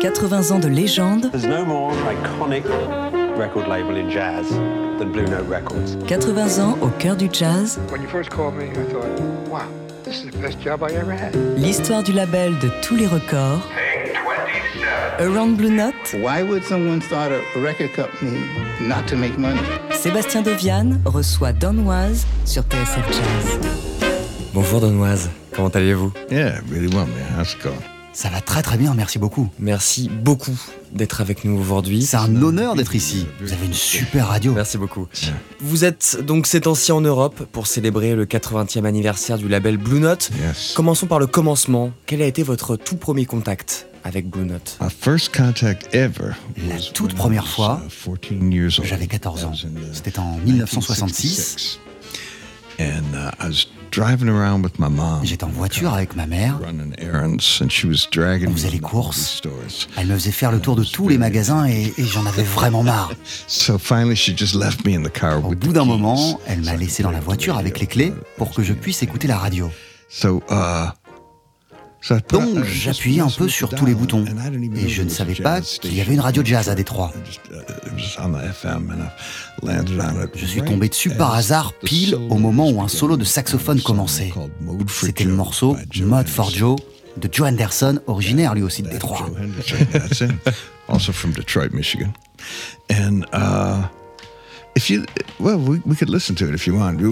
80 ans de légende. There's no more iconic record label in jazz than Blue Note Records. 80 ans au cœur du jazz. When you first called me, I thought, wow, this is the best job I ever had. L'histoire du label de tous les records. Around Blue Note, Why would someone start a record company not to make money? Sébastien Deviane reçoit Donoise sur TSF Jazz. Bonjour Donoise, comment allez-vous? Yeah, really well, man. How's it going? Ça va très très bien, merci beaucoup. Merci beaucoup d'être avec nous aujourd'hui. C'est un honneur d'être ici. Vous avez une super radio. Merci beaucoup. Vous êtes donc ces temps-ci en Europe pour célébrer le 80e anniversaire du label Blue Note. Yes. Commençons par le commencement. Quel a été votre tout premier contact avec Blue Note? My first contact ever. La toute première fois, uh, 14 years old. J'avais 14 ans. Uh, C'était en 1966. 1966. And I was driving around with my mom. J'étais en voiture avec ma mère. Running errands, and she was dragging On me faisait les courses. Elle me faisait faire le tour de tous les magasins et, et j'en avais vraiment marre. So finally, she just left me in the car Au with bout the d'un keys. moment, elle m'a laissé dans la voiture avec the les clés pour que je puisse écouter la radio. So, uh, Donc j'appuyais un peu sur tous les boutons. Et je ne savais pas qu'il y avait une radio jazz à Détroit. Uh, Je suis tombé dessus par as hasard pile au moment où un solo de saxophone commençait. C'était le morceau Mode for. Joe de Joe Anderson, originaire lui aussi de Détroit.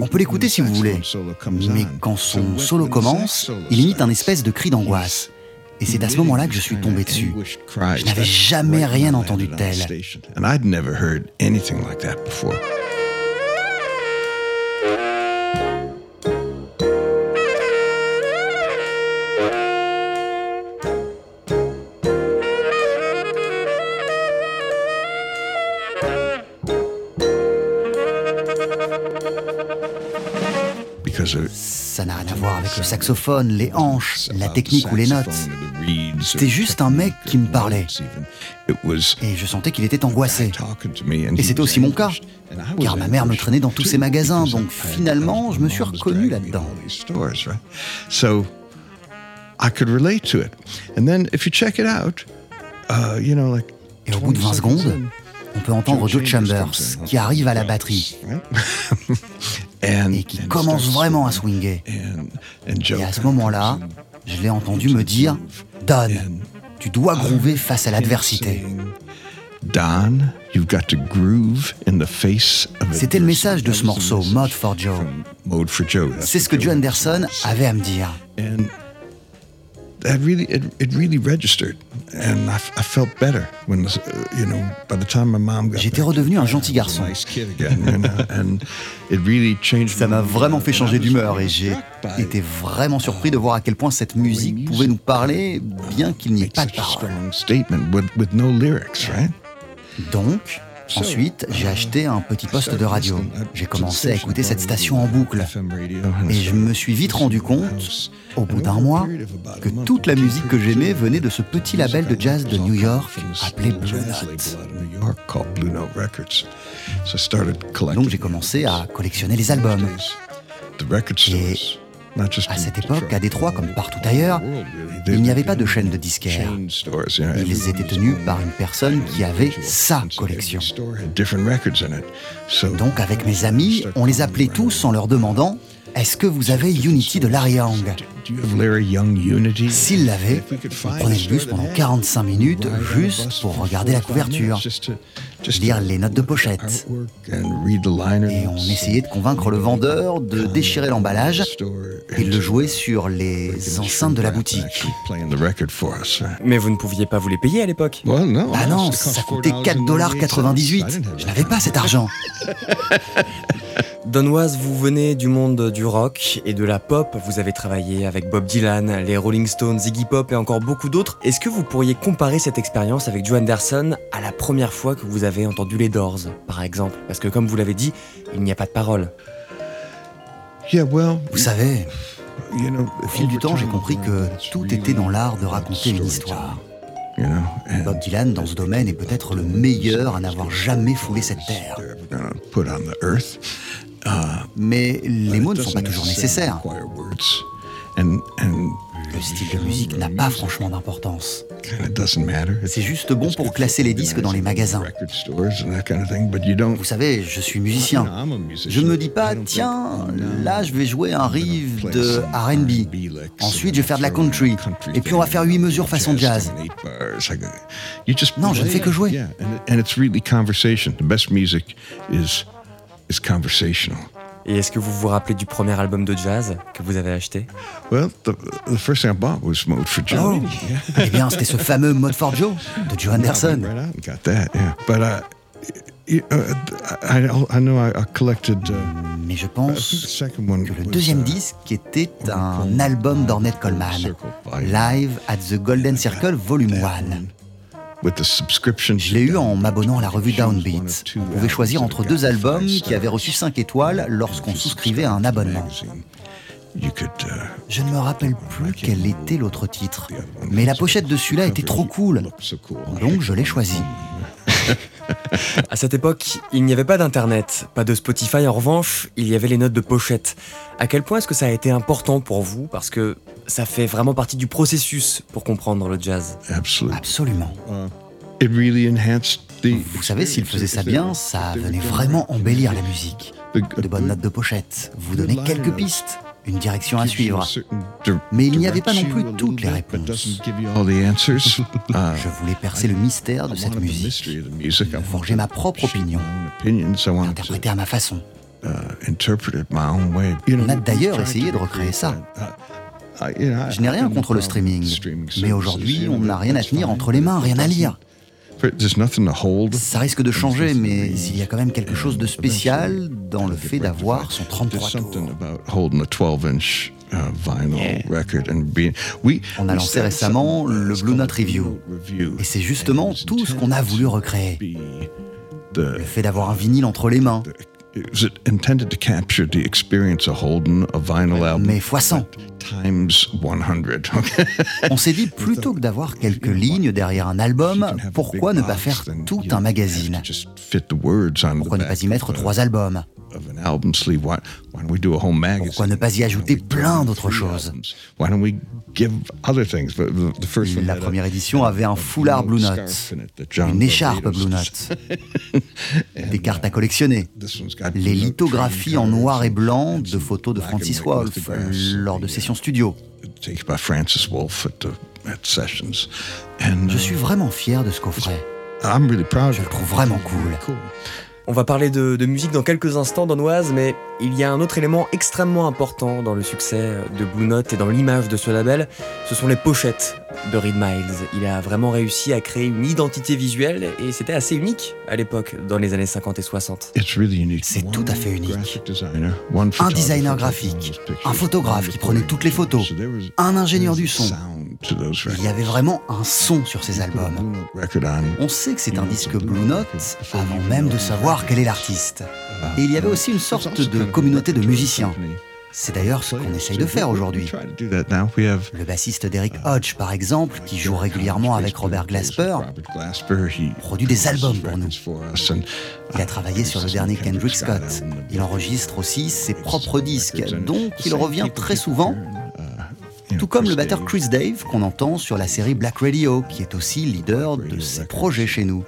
On peut l'écouter si vous voulez. Mais quand son solo commence, il imite un espèce de cri d'angoisse. Et c'est à ce moment-là que je suis tombé dessus. Je n'avais jamais rien entendu de tel. N'a rien à voir avec le saxophone, les hanches, la technique ou les notes. C'était juste un mec qui me parlait. Et je sentais qu'il était angoissé. Et c'était aussi mon cas, car ma mère me traînait dans tous ces magasins, donc finalement, je me suis reconnu là-dedans. So I could relate to it. And then if you check it out, uh, you know, like Et au bout de 20 secondes, on peut entendre Joe Chambers qui arrive à la batterie et qui commence vraiment à Joe Et à ce moment-là, je l'ai entendu me dire Don, tu dois groover face à l'adversité. Don, you've got to groove in the face of C'était le message de ce morceau, Mode for Joe. C'est ce que Joe Anderson avait à me dire. And that really it, it really registered and I, f- I felt better when you know by the time my mom got J'étais redevenu un gentil garçon. nice kid again, you know, and it really changed Ça m'a vraiment fait and I changer was d'humeur et really j'ai été vraiment surpris de voir à quel point cette musique pouvait nous parler bien qu'il n'y ait pas de paroles. strong statement with, with no lyrics, right? Donc, ensuite, j'ai acheté un petit poste de radio. J'ai commencé à écouter cette station en boucle. Et je me suis vite rendu compte, au bout d'un mois, que toute la musique que j'aimais venait de ce petit label de jazz de New York appelé Blue Note. Donc j'ai commencé à collectionner les albums. Et à cette époque, à Détroit, comme partout ailleurs, il n'y avait pas de chaîne de disquaires. Ils étaient tenus par une personne qui avait sa collection. Donc avec mes amis, on les appelait tous en leur demandant est-ce que vous avez Unity de Larry Young S'ils l'avaient, on prenait le bus pendant 45 minutes juste pour regarder la couverture, lire les notes de pochette. Et on essayait de convaincre le vendeur de déchirer l'emballage et de le jouer sur les enceintes de la boutique. Mais vous ne pouviez pas vous les payer à l'époque Ah non, ça coûtait 4,98$. Je n'avais pas cet argent. Donoise, vous venez du monde du rock et de la pop. Vous avez travaillé avec Bob Dylan, les Rolling Stones, Iggy Pop et encore beaucoup d'autres. Est-ce que vous pourriez comparer cette expérience avec Joe Anderson à la première fois que vous avez entendu les Doors, par exemple? Parce que comme vous l'avez dit, il n'y a pas de parole. Vous savez, au fil du temps, j'ai compris que tout était dans l'art de raconter une histoire. Bob Dylan, dans ce domaine, est peut-être le meilleur à n'avoir jamais foulé cette terre. Mais les mots ne sont pas toujours nécessaires. Le style de musique n'a pas franchement d'importance. C'est juste bon pour classer les disques dans les magasins. Vous savez, je suis musicien. Je ne me dis pas, tiens, là je vais jouer un riff de RB. Ensuite, je vais faire de la country. Et puis on va faire huit mesures façon jazz. Non, je ne fais que jouer. Et est-ce que vous vous rappelez du premier album de jazz que vous avez acheté? Well, the, the first thing I bought was Mode for Joe. Oh. Eh bien, c'était ce fameux Mode for Joe de Joe Anderson. Right out and got that, yeah. But uh, uh, I, I know I, I collected. Uh, Mais je pense que le was, deuxième uh, disque était un album d'Ornette Coleman, Live at the Golden Circle Volume 1. With the subscription. Je l'ai eu en m'abonnant à la revue Downbeat. On pouvait choisir entre deux albums qui avaient reçu 5 étoiles lorsqu'on souscrivait à un abonnement. You could. Uh, Je ne me rappelle plus quel était l'autre titre, mais la pochette de celui-là était trop cool, look so cool. donc je l'ai choisi. À cette époque, il n'y avait pas d'internet, pas de Spotify. En revanche, il y avait les notes de pochette. À quel point est-ce que ça a été important pour vous? Parce que ça fait vraiment partie du processus pour comprendre le jazz. Absolutely. Absolument. It really enhanced the. Vous savez, s'il faisait ça bien, ça venait vraiment embellir la musique. De bonnes notes de pochette, vous donner quelques pistes, une direction à suivre. Mais il n'y avait pas non plus toutes les réponses. Uh, Je voulais percer le mystère de cette musique, forger ma propre opinion, l'interpréter à ma façon. On a d'ailleurs essayé de recréer ça. Je n'ai rien contre le streaming, mais aujourd'hui, on n'a rien à tenir entre les mains, rien à lire. Ça risque de changer, mais il y a quand même quelque chose de spécial dans le fait d'avoir son 33 tours. On a lancé récemment le Blue Note Review, et c'est justement tout ce qu'on a voulu recréer. Le fait d'avoir un vinyle entre les mains, mais fois 100. Times 100. okay? On s'est dit, plutôt que d'avoir quelques lignes derrière un album, pourquoi ne pas faire tout un magazine? Pourquoi ne pas y mettre trois albums? Pourquoi ne pas y ajouter plein d'autres choses? La première édition avait un foulard Blue Note, une écharpe Blue Note, des cartes à collectionner, one's got les lithographies en noir et blanc de photos de Francis Wolff lors de the, studio. uh, Je uh, suis vraiment fier de ce coffret. I'm really proud. Je le trouve vraiment cool. On va parler de, de musique dans quelques instants, Donoise, mais il y a un autre élément extrêmement important dans le succès de Blue Note et dans l'image de ce label, ce sont les pochettes de Reed Miles. Il a vraiment réussi à créer une identité visuelle et c'était assez unique à l'époque, dans les années 50 et 60. It's really unique. C'est tout à fait unique. Un designer graphique, un photographe qui prenait toutes les photos, un ingénieur du son. Il y avait vraiment un son sur ces albums. On sait que c'est un disque Blue Note avant même de savoir quel est l'artiste. Et il y avait aussi une sorte de communauté de musiciens. C'est d'ailleurs ce qu'on essaye de faire aujourd'hui. Le bassiste d'Eric Hodge, par exemple, qui joue régulièrement avec Robert Glasper, produit des albums pour nous. Il a travaillé sur le dernier Kendrick Scott. Il enregistre aussi ses propres disques, donc il revient très souvent, tout comme le batteur Chris Dave qu'on entend sur la série Black Radio, qui est aussi leader de ses projets chez nous.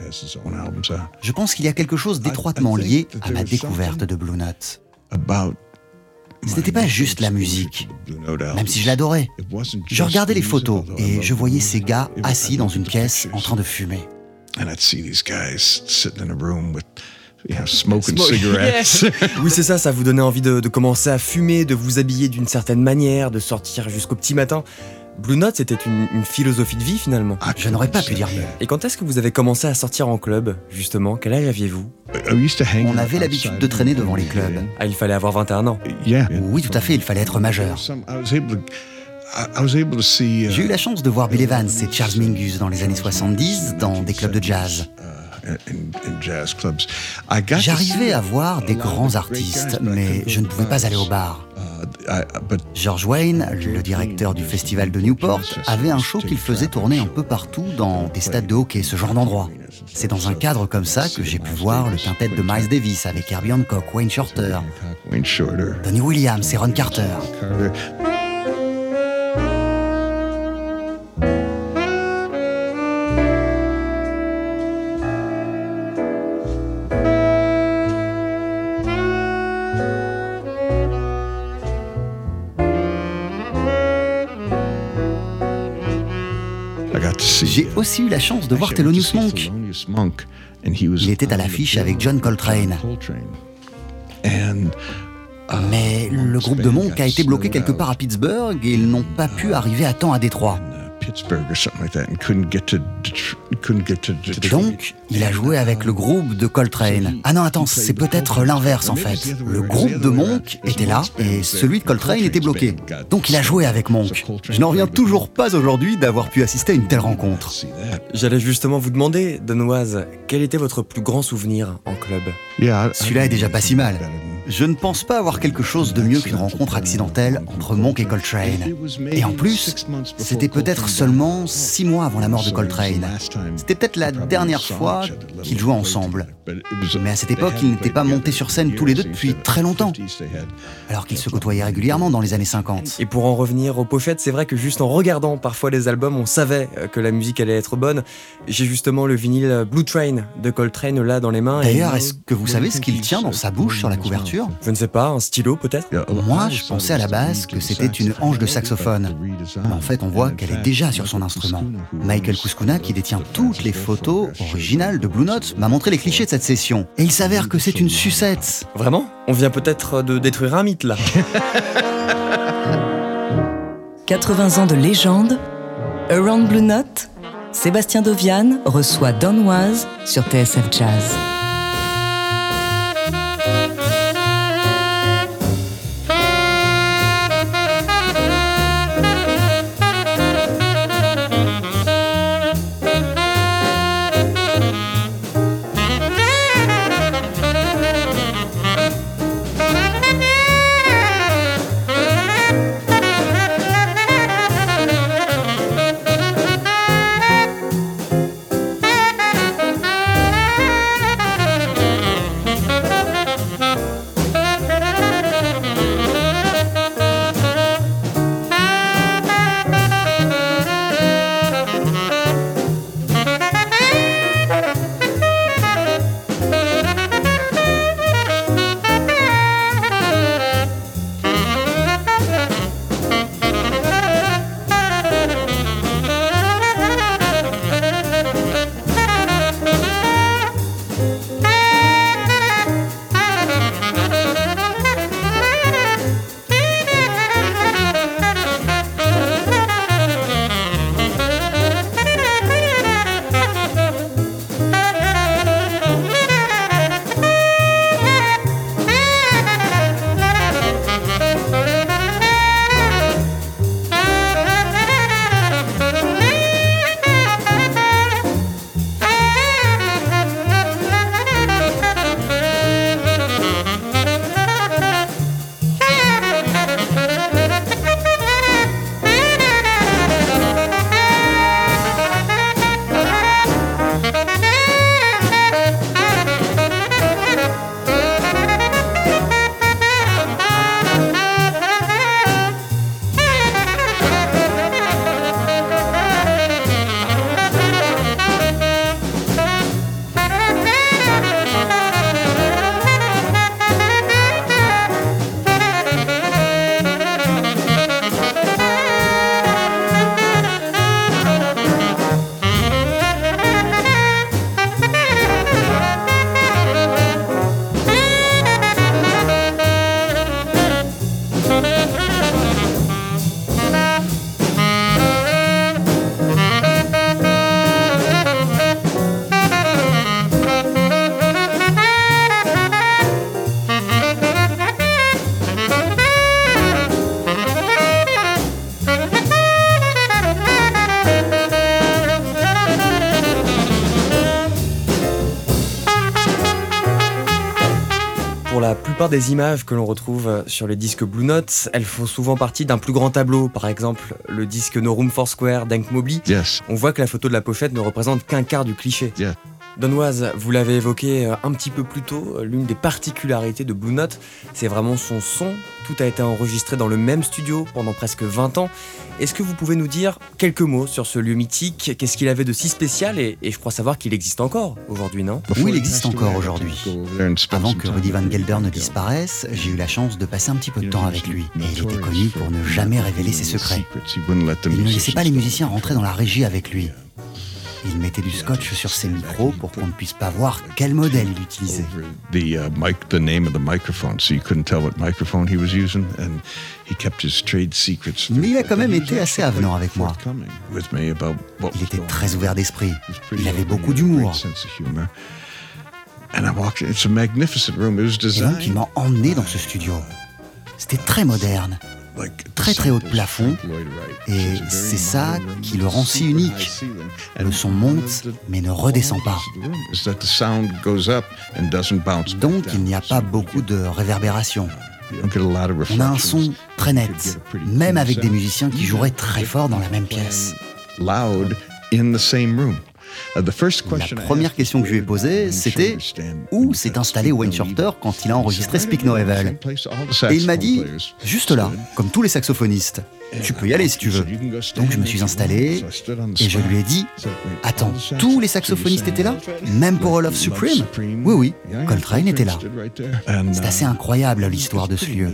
Je pense qu'il y a quelque chose d'étroitement lié à ma découverte de Blue Note. Ce n'était pas juste la musique, même si je l'adorais. Je regardais les photos et je voyais ces gars assis dans une pièce en train de fumer. And I'd see these guys sitting in a room with, you know, smoking Smoke- cigarettes. Oui, c'est ça, ça vous donnait envie de, de commencer à fumer, de vous habiller d'une certaine manière, de sortir jusqu'au petit matin. Blue Note, c'était une, une philosophie de vie finalement. Je n'aurais pas pu dire mieux. Et quand est-ce que vous avez commencé à sortir en club, justement? Quel âge aviez-vous? On avait l'habitude de traîner devant les clubs. Ah, il fallait avoir 21 ans. Yeah. Oui, tout à fait, il fallait être majeur. Uh, J'ai eu la chance de voir Bill Evans et Charles Mingus dans les années 70 dans des clubs de jazz. Uh, in- in jazz clubs. I got to J'arrivais à voir des grands artistes, guys, but I mais je ne pouvais pas aller au bar. Uh, George Wayne, le directeur du festival de Newport, avait un show qu'il faisait tourner un peu partout dans des stades de hockey, ce genre d'endroit. C'est dans un cadre comme ça que j'ai pu voir le quintet de Miles Davis avec Herbie Hancock, Wayne Shorter, Wayne Shorter, Tony Williams et Ron. Carter. Aussi eu la chance de voir Thelonious Monk. Il était à l'affiche avec John Coltrane. Mais le groupe de Monk a été bloqué quelque part à Pittsburgh et ils n'ont pas pu arriver à temps à Détroit. Donc, il a joué avec le groupe de Coltrane. Ah non, attends, c'est peut-être l'inverse en fait. Le groupe de Monk était là et celui de Coltrane était bloqué. Donc il a joué avec Monk. Je n'en reviens toujours pas aujourd'hui d'avoir pu assister à une telle rencontre. J'allais justement vous demander, Denoise, quel était votre plus grand souvenir en club? Celui-là est déjà pas si mal. Je ne pense pas avoir quelque chose de mieux qu'une rencontre accidentelle entre Monk et Coltrane. Et en plus, c'était peut-être seulement six mois avant la mort de Coltrane. C'était peut-être la dernière fois qu'ils jouaient ensemble. Mais à cette époque, ils n'étaient pas montés sur scène tous les deux depuis très longtemps, alors qu'ils se côtoyaient régulièrement dans les années 50. Et pour en revenir aux pochettes, c'est vrai que juste en regardant parfois les albums, on savait que la musique allait être bonne. J'ai justement le vinyle Blue Train de Coltrane là dans les mains. D'ailleurs, est-ce que vous savez ce qu'il tient dans sa bouche sur la couverture je ne sais pas, un stylo peut-être Moi, je pensais à la base que c'était une hanche de saxophone. Mais en fait, on voit qu'elle est déjà sur son instrument. Michael Kuskuna, qui détient toutes les photos originales de Blue Note, m'a montré les clichés de cette session. Et il s'avère que c'est une sucette. Vraiment On vient peut-être de détruire un mythe là. 80 ans de légende, Around Blue Note, Sébastien Dovian reçoit Donoise sur TSF Jazz. Des images que l'on retrouve sur les disques Blue Note, elles font souvent partie d'un plus grand tableau. Par exemple, le disque No Room for Square d'Hank Mobley. On voit que la photo de la pochette ne représente qu'un quart du cliché. Donoise, vous l'avez évoqué euh, un petit peu plus tôt, euh, l'une des particularités de Blue Note, c'est vraiment son son. Tout a été enregistré dans le même studio pendant presque 20 ans. Est-ce que vous pouvez nous dire quelques mots sur ce lieu mythique? Qu'est-ce qu'il avait de si spécial? Et, je crois savoir qu'il existe encore aujourd'hui, non? Oui, il existe encore aujourd'hui. Avant que Rudy Van Gelder ne disparaisse, j'ai eu la chance de passer un petit peu de temps avec lui. Et il était connu pour ne jamais révéler ses secrets. Il ne laissait pas les musiciens rentrer dans la régie avec lui. Il mettait du scotch sur ses micros pour qu'on ne puisse pas voir quel modèle il utilisait. Mais il a quand même été assez avenant avec moi. Il était très ouvert d'esprit. Il avait beaucoup d'humour. Et donc il m'a emmené dans ce studio. C'était très moderne très très haut de plafond et c'est ça qui le rend si unique. Le son monte mais ne redescend pas. Donc il n'y a pas beaucoup de réverbération. On a un son très net, même avec des musiciens qui joueraient très fort dans la même pièce. La première question que je lui ai posée, c'était où s'est installé Wayne Shorter quand il a enregistré Speak No Evil Et il m'a dit, juste là, comme tous les saxophonistes. Tu peux y aller si tu veux. Donc je me suis installé et je lui ai dit Attends, tous les saxophonistes étaient là? Même pour All of Supreme? Oui, oui, Coltrane était là. C'est assez incroyable l'histoire de ce lieu.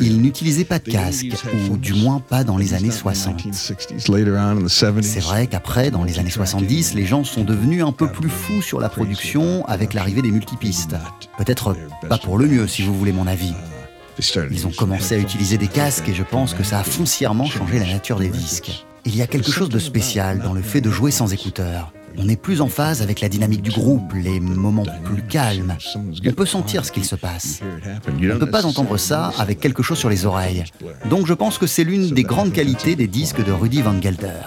Il n'utilisait pas de casque, ou du moins pas dans les années 60. C'est vrai qu'après, dans les années 70, les gens sont devenus un peu plus fous sur la production avec l'arrivée des multipistes. Peut-être pas pour le mieux, si vous voulez mon avis. Ils ont commencé à utiliser des casques et je pense que ça a foncièrement changé la nature des disques. Il y a quelque chose de spécial dans le fait de jouer sans écouteurs. On est plus en phase avec la dynamique du groupe, les moments plus calmes. On peut sentir ce qu'il se passe. On ne peut pas entendre ça avec quelque chose sur les oreilles. Donc je pense que c'est l'une des grandes qualités des disques de Rudy Van Gelder.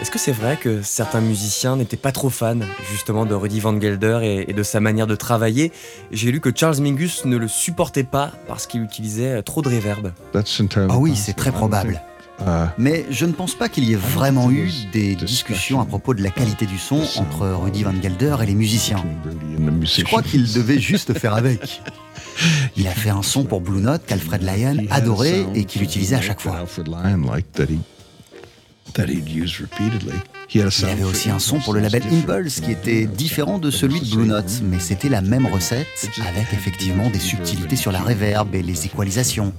Est-ce que c'est vrai que certains musiciens n'étaient pas trop fans justement de Rudy Van Gelder et, de sa manière de travailler? J'ai lu que Charles Mingus ne le supportait pas parce qu'il utilisait trop de reverb. Ah oui, c'est très probable. Uh, Mais je ne pense pas qu'il y ait vraiment eu des discussions à propos de la qualité du son entre Rudy Van Gelder et les musiciens. Je crois qu'il devait juste faire avec. Il a fait un son pour Blue Note qu'Alfred Lyon adorait et qu'il utilisait à chaque fois. Il y avait aussi un son pour le label Impulse qui était différent de celui de Blue Note, mais c'était la même recette avec effectivement des subtilités sur la reverb et les équalisations.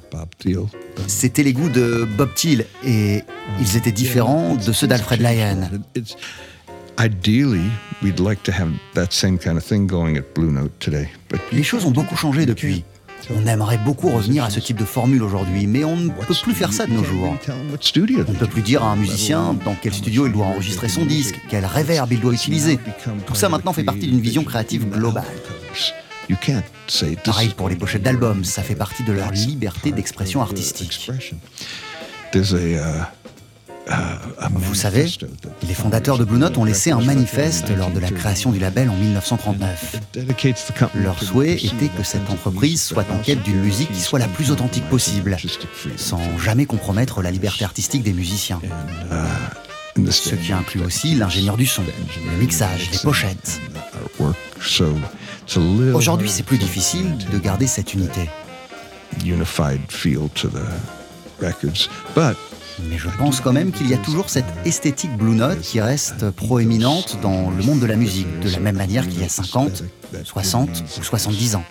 C'était les goûts de Bob Thiel et ils étaient différents de ceux d'Alfred Lyon. Les choses ont beaucoup changé depuis. On aimerait beaucoup revenir à ce type de formule aujourd'hui, mais on ne peut plus faire ça de nos jours. On ne peut plus dire à un musicien dans quel studio il doit enregistrer son disque, quel reverb il doit utiliser. Tout ça maintenant fait partie d'une vision créative globale. Pareil pour les pochettes d'albums, ça fait partie de leur liberté d'expression artistique. Vous savez, les fondateurs de Blue Note ont laissé un manifeste lors de la création du label en 1939. Leur souhait était que cette entreprise soit en quête d'une musique qui soit la plus authentique possible, sans jamais compromettre la liberté artistique des musiciens. Ce qui inclut aussi l'ingénieur du son, le mixage, les pochettes. Aujourd'hui, c'est plus difficile de garder cette unité mais je pense quand même qu'il y a toujours cette esthétique Blue Note qui reste proéminente dans le monde de la musique, de la même manière qu'il y a 50, 60 ou 70 ans.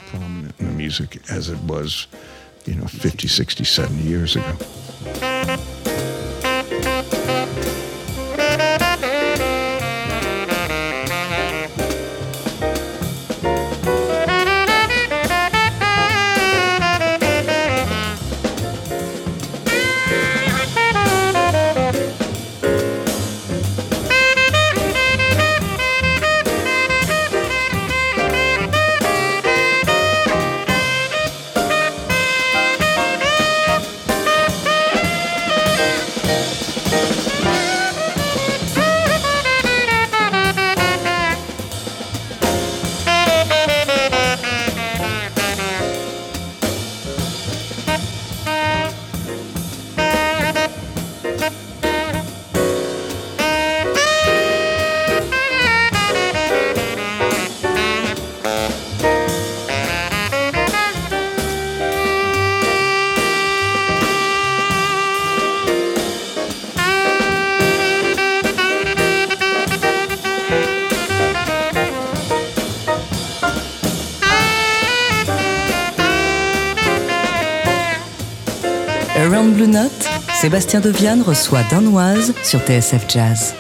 Note, Sébastien Deviane reçoit Danoise sur TSF Jazz.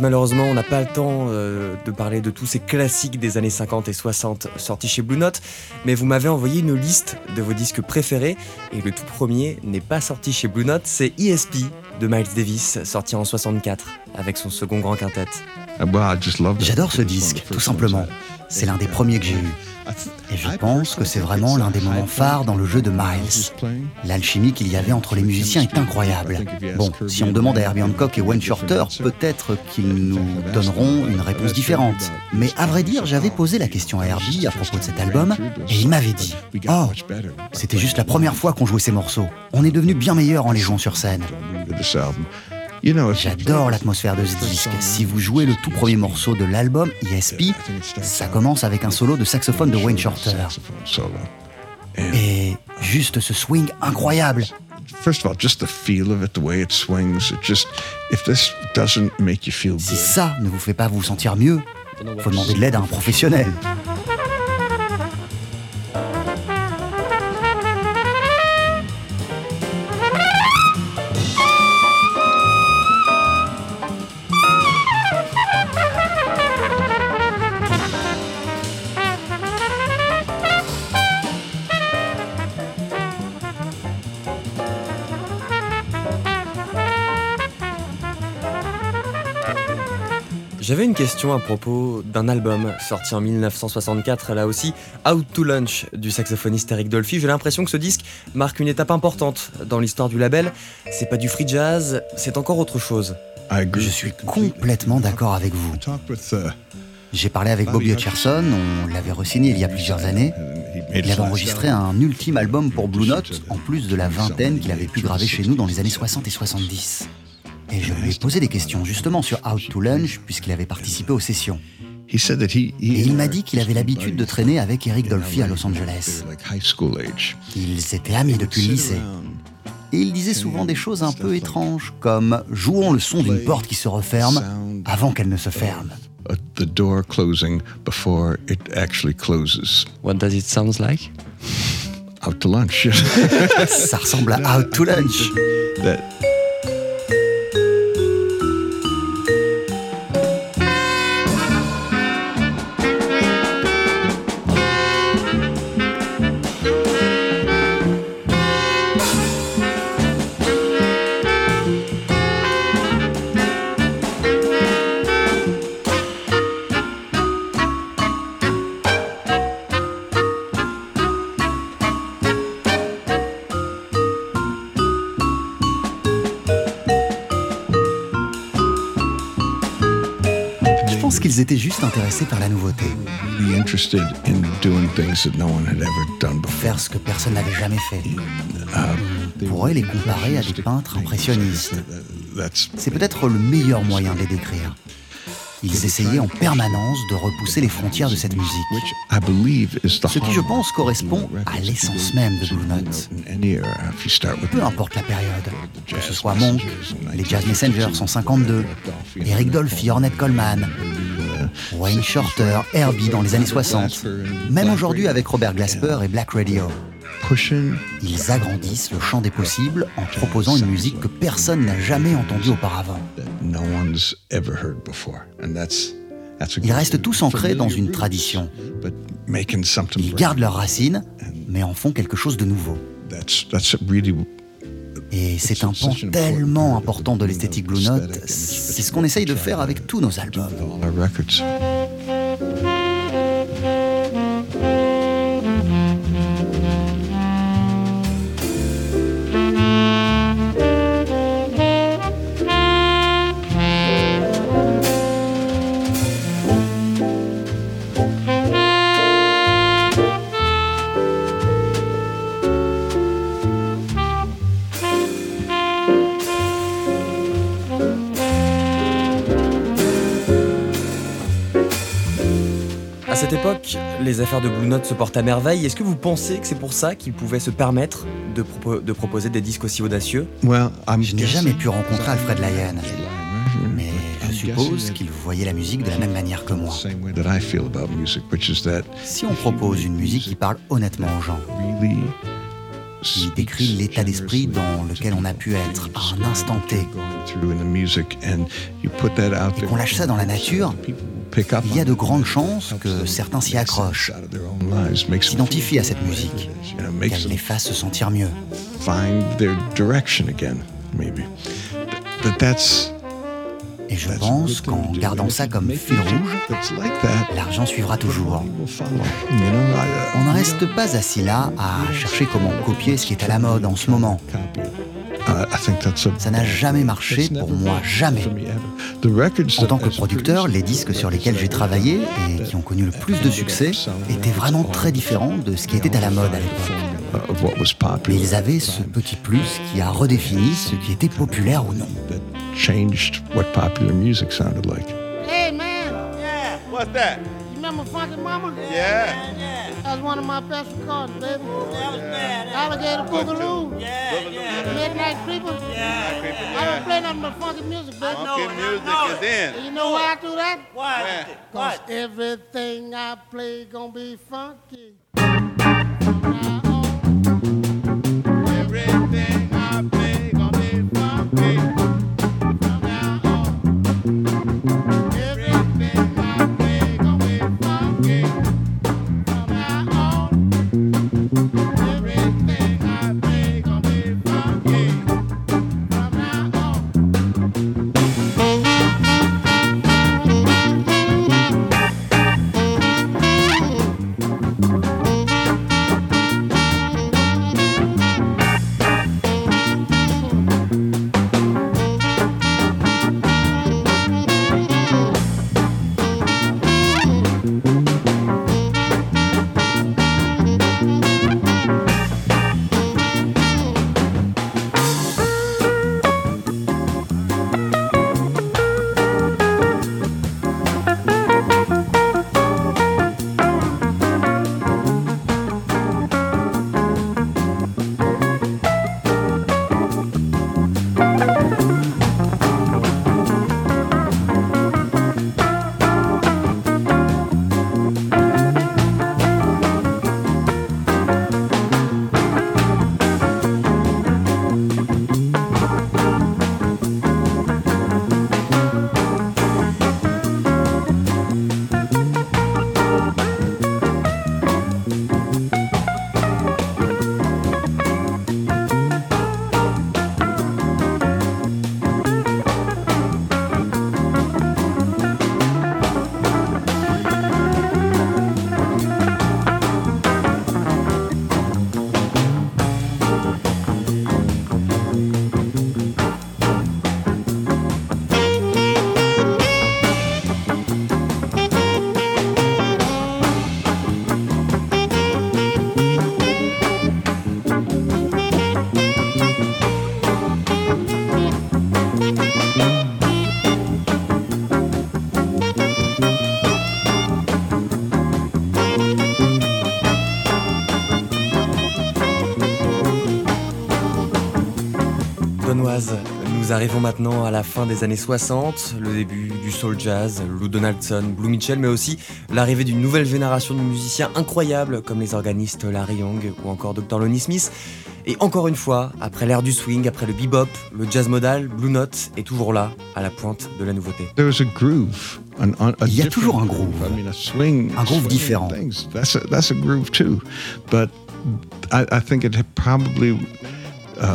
Malheureusement, on n'a pas le temps euh, de parler de tous ces classiques des années 50 et 60 sortis chez Blue Note, mais vous m'avez envoyé une liste de vos disques préférés, et le tout premier n'est pas sorti chez Blue Note, c'est ESP de Miles Davis, sorti en 64, avec son second grand quintet. J'adore ce disque, tout simplement. C'est l'un des premiers que j'ai eu. Et je pense que c'est vraiment l'un des moments phares dans le jeu de Miles. L'alchimie qu'il y avait entre les musiciens est incroyable. Bon, si on demande à Herbie Hancock et Wayne Shorter, peut-être qu'ils nous donneront une réponse différente. Mais à vrai dire, j'avais posé la question à Herbie à propos de cet album, et il m'avait dit Oh, c'était juste la première fois qu'on jouait ces morceaux. On est devenu bien meilleur en les jouant sur scène. J'adore l'atmosphère de ce disque. Si vous jouez le tout premier morceau de l'album, ESP, ça commence avec un solo de saxophone de Wayne Shorter. Et juste ce swing incroyable. Si ça ne vous fait pas vous sentir mieux, faut demander de l'aide à un professionnel. J'avais une question à propos d'un album sorti en 1964, là aussi, Out to Lunch du saxophoniste Eric Dolphy. J'ai l'impression que ce disque marque une étape importante dans l'histoire du label. C'est pas du free jazz, c'est encore autre chose. Je suis complètement d'accord avec vous. J'ai parlé avec Bobby Hutcherson, on l'avait re-signé il y a plusieurs années. Il avait enregistré un ultime album pour Blue Note, en plus de la vingtaine qu'il avait pu graver chez nous dans les années 60 et 70. Et je lui ai posé des questions justement sur Out to Lunch, puisqu'il avait participé aux sessions. Et il m'a dit qu'il avait l'habitude de traîner avec Eric Dolphy à Los Angeles. Ils étaient amis depuis le lycée. Et il disait souvent des choses un peu étranges, comme jouons le son d'une porte qui se referme avant qu'elle ne se ferme. The door closing before it actually closes. What does it sound like? Out to lunch. Ça ressemble à Out to Lunch. Ils étaient juste intéressés par la nouveauté. Faire ce que personne n'avait jamais fait. On pourrait les comparer à des peintres impressionnistes. C'est peut-être le meilleur moyen de les décrire. Ils essayaient en permanence de repousser les frontières de cette musique. Ce qui, je pense, correspond à l'essence même de Blue Note. Peu importe la période, que ce soit Monk, les Jazz Messengers 152, Eric Dolphy, Ornette Coleman, Wayne Shorter, Herbie dans les années 60, même aujourd'hui avec Robert Glasper et Black Radio. Ils agrandissent le champ des possibles en proposant une musique que personne n'a jamais entendue auparavant. Ils restent tous ancrés dans une tradition. Ils gardent leurs racines, mais en font quelque chose de nouveau. Et c'est un pan tellement important de l'esthétique Blue Note. C'est ce qu'on essaye de faire avec tous nos albums. Époque, les affaires de Blue Note se portent à merveille. Est-ce que vous pensez que c'est pour ça qu'ils pouvaient se permettre de, de, proposer des disques aussi audacieux? Je n'ai jamais pu rencontrer Alfred Lyon, mais je suppose qu'il voyait la musique de la même manière que moi. Si on propose une musique qui parle honnêtement aux gens, qui décrit l'état d'esprit dans lequel on a pu être à un instant T, et qu'on lâche ça dans la nature, il y a de grandes chances que certains s'y accrochent, s'identifient à cette musique, qu'elle les fasse se sentir mieux. Et je pense qu'en gardant ça comme fil rouge, l'argent suivra toujours. On ne reste pas assis là à chercher comment copier ce qui est à la mode en ce moment. Ça n'a jamais marché pour moi, jamais. En tant que producteur, les disques sur lesquels j'ai travaillé et qui ont connu le plus de succès étaient vraiment très différents de ce qui était à la mode à l'époque. Mais ils avaient ce petit plus qui a redéfini ce qui était populaire ou non. Hey man! Yeah! What's that? You remember Funky Mama? Yeah. That was one of my best records, baby. That was bad. Alligator Boogaloo. Yeah, yeah. Midnight Creeper. Yeah, yeah. I don't play nothing but funky music, baby. Funky music is in. And you know why I do that? Why? Because everything I play gonna be funky. Everything Nous arrivons maintenant à la fin des années 60, le début du soul jazz, Lou Donaldson, Blue Mitchell, mais aussi l'arrivée d'une nouvelle génération de musiciens incroyables comme les organistes Larry Young ou encore Dr. Lonnie Smith. Et encore une fois, après l'ère du swing, après le bebop, le jazz modal, Blue Note est toujours là, à la pointe de la nouveauté. Il y a toujours un groove, un groove différent. Euh,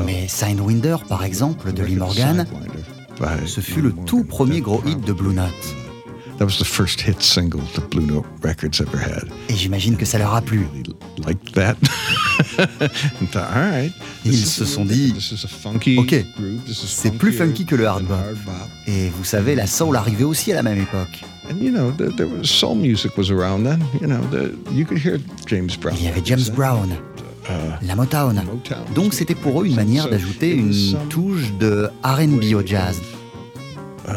Mais Sidewinder, par exemple, de Lee Morgan, ce fut le tout premier gros hit de Blue Note. That was the first hit single that Blue Note Records ever had. Et j'imagine que ça leur a plu. Like that. Ils se sont dit, ok, c'est plus funky que le hard bop. Et vous savez, la soul arrivait aussi à la même époque. And you know, there was soul music was around then. You know, the, you could hear James Brown. Il y avait James Brown. La Motown. Donc c'était pour eux une manière d'ajouter une touche de RB au jazz. uh,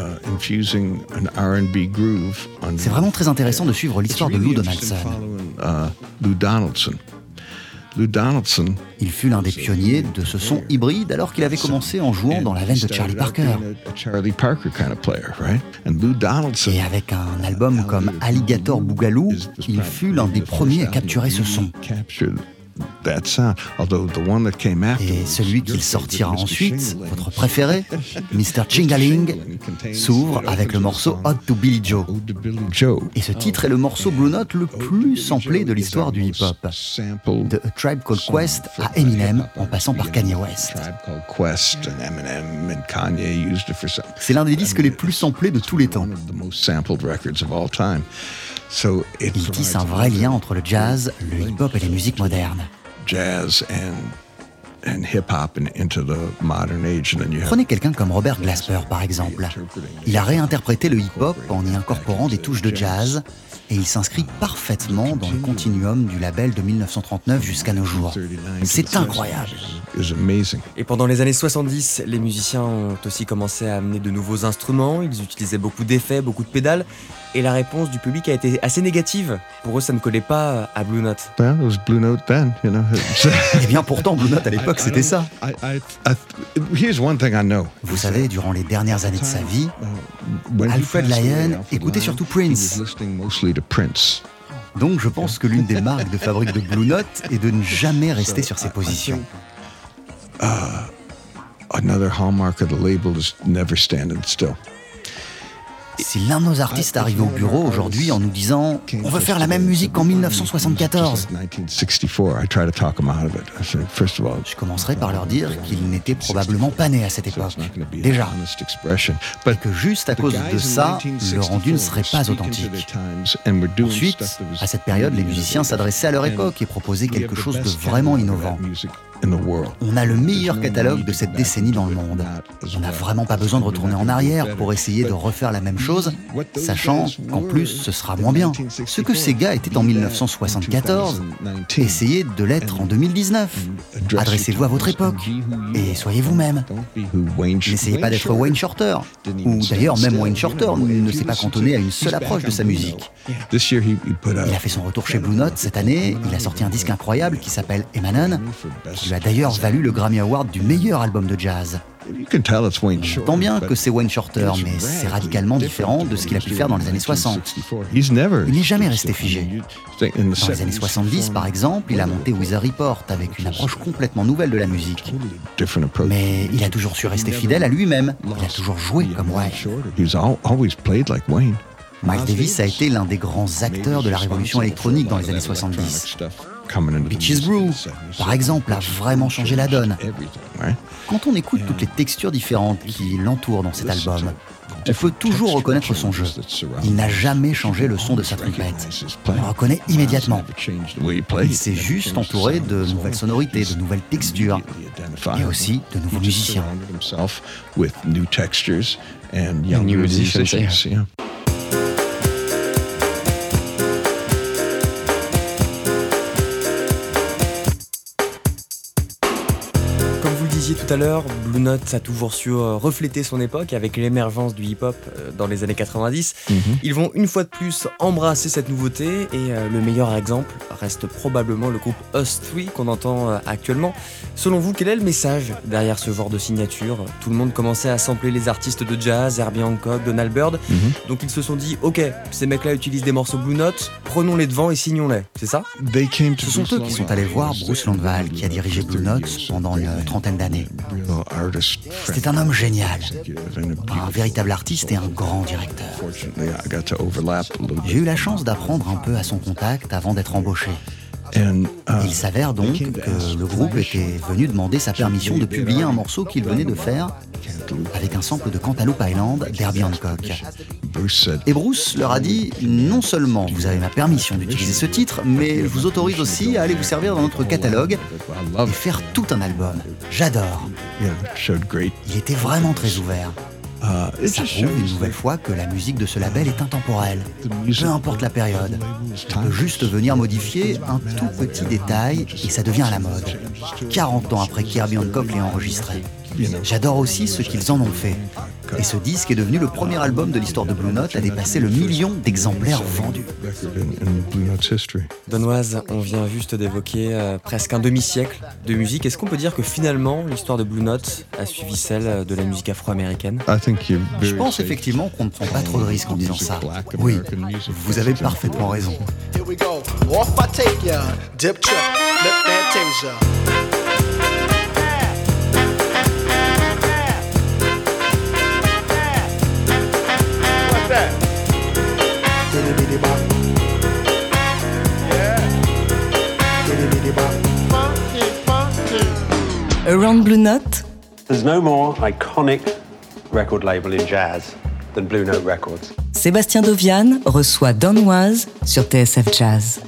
C'est vraiment très intéressant de suivre l'histoire de Lou Donaldson. uh, Lou Donaldson. Lou Donaldson Il fut l'un des pionniers de ce son hybride alors qu'il avait commencé en jouant dans la veine de Charlie Parker. Charlie Parker kind of player, right? And Lou Donaldson Et avec un album comme Alligator Boogaloo, il fut l'un des premiers à capturer ce son. Captured that sound. Although the one that came after Et celui qu'il sortira ensuite, votre préféré, Mr. Chingaling, s'ouvre avec le morceau Hot to Billy Joe. Et ce titre est le morceau Blue Note le plus samplé de l'histoire du hip-hop. De A Tribe Called Quest à Eminem, en passant par Kanye West. C'est l'un des disques les plus samplés de tous les temps. Il tisse un vrai lien entre le jazz, le hip-hop et les musiques modernes. jazz and and hip hop and into the modern age, and then you have Prenez quelqu'un comme Robert Glasper par exemple. Il a réinterprété le hip-hop en y incorporant des touches de jazz et il s'inscrit parfaitement dans le continuum du label de 1939 jusqu'à nos jours. C'est incroyable. Et pendant les années 70, les musiciens ont aussi commencé à amener de nouveaux instruments, ils utilisaient beaucoup d'effets, beaucoup de pédales, et la réponse du public a été assez négative. Pour eux, ça ne collait pas à Blue Note. Well, it was Blue Note then, you know. It's- Eh bien pourtant, Blue Note à l'époque c'était ça. I, I, I, here's one thing I know. Vous savez, durant les dernières années de sa vie, When he Alfred Lyon écoutait surtout Prince. was listening mostly to Prince. donc je pense que l'une des marques de fabrique de Blue Note est de ne jamais rester sur ses positions. Another hallmark of the label is never standing still. Si l'un de nos artistes arrivait au bureau aujourd'hui en nous disant On veut faire la même musique qu'en 1974, 1964. I try to talk them out of it. I say, first of all, je commencerai par leur dire qu'ils n'étaient probablement pas nés à cette époque. Déjà. Et que juste à the cause de ça, le rendu ne 1964 serait pas authentique. Ensuite, à cette période, les musiciens s'adressaient à leur époque et proposaient quelque chose de vraiment innovant. On a le meilleur catalogue de cette décennie dans le monde. On n'a vraiment pas besoin de retourner en arrière pour essayer de refaire la même chose, sachant qu'en plus ce sera moins bien. Ce que ces gars étaient en 1974, essayez de l'être en 2019. Adressez-vous à votre époque et soyez vous-même. N'essayez pas d'être Wayne Shorter. Ou d'ailleurs, même Wayne Shorter ne s'est pas cantonné à une seule approche de sa musique. Il a fait son retour chez Blue Note cette année. Il a sorti un disque incroyable qui s'appelle Emanon, a d'ailleurs valu le Grammy Award du meilleur album de jazz. Tant bien que c'est Wayne Shorter, mais c'est radicalement différent de ce qu'il a pu faire dans les années 60. He's never Il n'est jamais resté figé. Dans les 70s, années 70, par exemple, il a monté Weezer Report avec une approche complètement nouvelle de la musique. Mais il a toujours su rester fidèle à lui-même. Il a toujours joué comme Wayne. Miles Davis a été l'un des grands acteurs de la révolution électronique dans les années 70. Beaches Brew, par exemple, a vraiment changé la donne. Quand on écoute toutes les textures différentes qui l'entourent dans cet album, on peut toujours reconnaître son jeu. Il n'a jamais changé le son de sa trompette. On le reconnaît immédiatement. Il s'est juste entouré de nouvelles sonorités, de nouvelles textures, et aussi de nouveaux musiciens. Disiez tout à l'heure, Blue Note a toujours su euh, refléter son époque avec l'émergence du hip-hop euh, dans les années 90. Ils vont une fois de plus embrasser cette nouveauté et euh, le meilleur exemple reste probablement le groupe Us 3 qu'on entend actuellement. Selon vous, quel est le message derrière ce genre de signature? Tout le monde commençait à sampler les artistes de jazz, Herbie Hancock, Donald Byrd, donc ils se sont dit ok, ces mecs-là utilisent des morceaux Blue Note, prenons-les devant et signons-les, c'est ça? They came to Ce sont eux qui sont allés voir Bruce Langval, qui a dirigé Blue Note pendant une trentaine d'années. C'était un homme génial, un véritable artiste et un grand directeur. J'ai eu la chance d'apprendre un peu à son contact avant d'être embauché. And uh, Il s'avère donc que le groupe était venu demander sa permission de publier un morceau qu'il venait de faire avec un sample de Cantaloupe Island d'Herbie Hancock. Et Bruce leur a dit non seulement vous avez ma permission d'utiliser ce titre, mais je vous autorise aussi à aller vous servir dans notre catalogue et faire tout un album. J'adore. Il était vraiment très ouvert. Uh, it Ça prouve une nouvelle fois que la musique de ce label est intemporelle. Peu importe la période. On peut juste venir modifier un tout petit détail et ça devient à la mode. 40 ans après qu'Herbie Hancock l'ait enregistré. J'adore aussi ce qu'ils en ont fait. Et ce disque est devenu le premier album de l'histoire de Blue Note à dépasser le million d'exemplaires vendus. Donoise, on vient juste d'évoquer euh, presque un demi-siècle de musique. Est-ce qu'on peut dire que finalement l'histoire de Blue Note a suivi celle de la musique afro-américaine? Je pense effectivement qu'on ne prend pas trop de risques en disant ça. Oui, vous avez parfaitement raison. Around Blue Note, There's no more iconic record label in jazz than Blue Note Records. Sébastien Dovian reçoit Donoise sur TSF Jazz.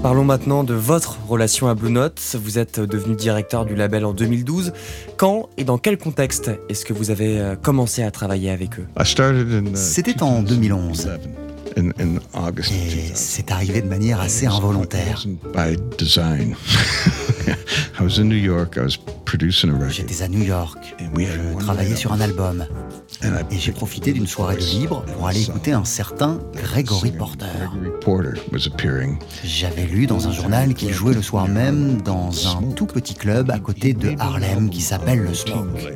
Parlons maintenant de votre relation à Blue Note. Vous êtes devenu directeur du label en 2012. Quand et dans quel contexte est-ce que vous avez euh, commencé à travailler avec eux? C'était en 2011. Et c'est arrivé de manière assez involontaire. By design. I was in New York. I was producing a record. J'étais à New York. Je travaillais sur un album. Et j'ai profité d'une soirée de libre pour aller écouter un certain Gregory Porter. J'avais lu dans un journal qu'il jouait le soir même dans un tout petit club à côté de Harlem qui s'appelle le Smoke.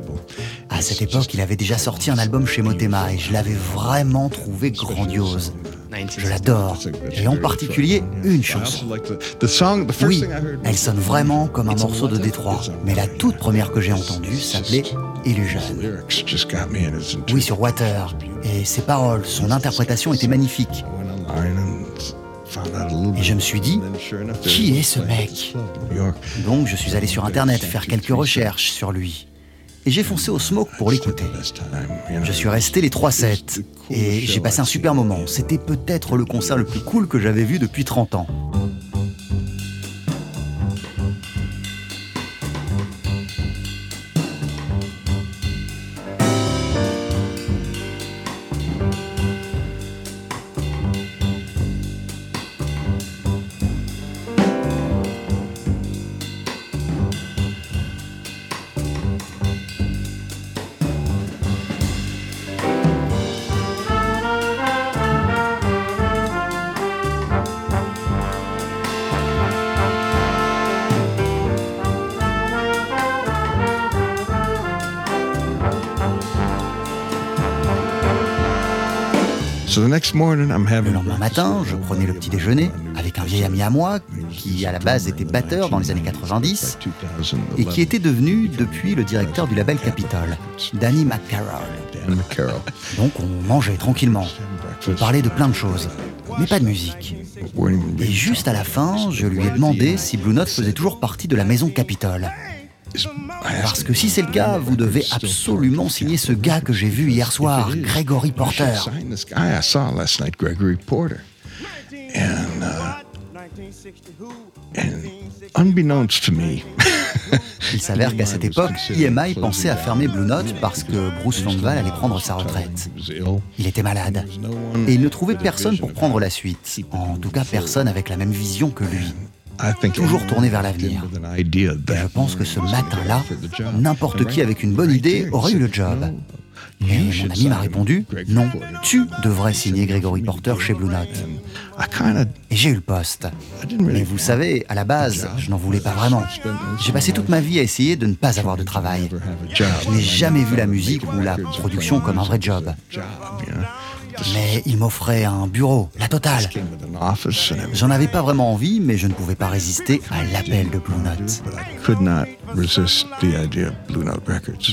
À cette époque, il avait déjà sorti un album chez Motema et je l'avais vraiment trouvé grandiose. Je l'adore, et en particulier une chanson. Oui, elle sonne vraiment comme un morceau de Détroit, mais la toute première que j'ai entendue s'appelait Illusion. Oui, sur Water. Et ses paroles, son interprétation était magnifique. Et je me suis dit, qui est ce mec. Donc je suis allé sur Internet faire quelques recherches sur lui. Et j'ai foncé au Smoke pour l'écouter. Je suis resté les 3 sets. Et j'ai passé un super moment. C'était peut-être le concert le plus cool que j'avais vu depuis 30 ans. Le lendemain matin, je prenais le petit déjeuner avec un vieil ami à moi qui à la base était batteur dans les années 90 et qui était devenu depuis le directeur du label Capitol, Danny McCarroll. Donc on mangeait tranquillement. On parlait de plein de choses, mais pas de musique. Et juste à la fin, je lui ai demandé si Blue Note faisait toujours partie de la maison Capitol. Parce que si c'est le cas, vous devez absolument signer ce gars que j'ai vu hier soir, Gregory Porter. me, Il s'avère qu'à cette époque, EMI pensait à fermer Blue Note parce que Bruce Longval allait prendre sa retraite. Il était malade. Et il ne trouvait personne pour prendre la suite. En tout cas, personne avec la même vision que lui. Toujours tourné vers l'avenir. Et je pense que ce matin-là, n'importe qui avec une bonne idée aurait eu le job. Et mon ami m'a répondu Non, tu devrais signer Gregory Porter chez Blue Note. Et j'ai eu le poste. Mais vous savez, à la base, je n'en voulais pas vraiment. J'ai passé toute ma vie à essayer de ne pas avoir de travail. Je n'ai jamais vu la musique ou la production comme un vrai job. Mais il m'offrait un bureau, la totale. J'en avais pas vraiment envie, mais je ne pouvais pas résister à l'appel de Blue Note.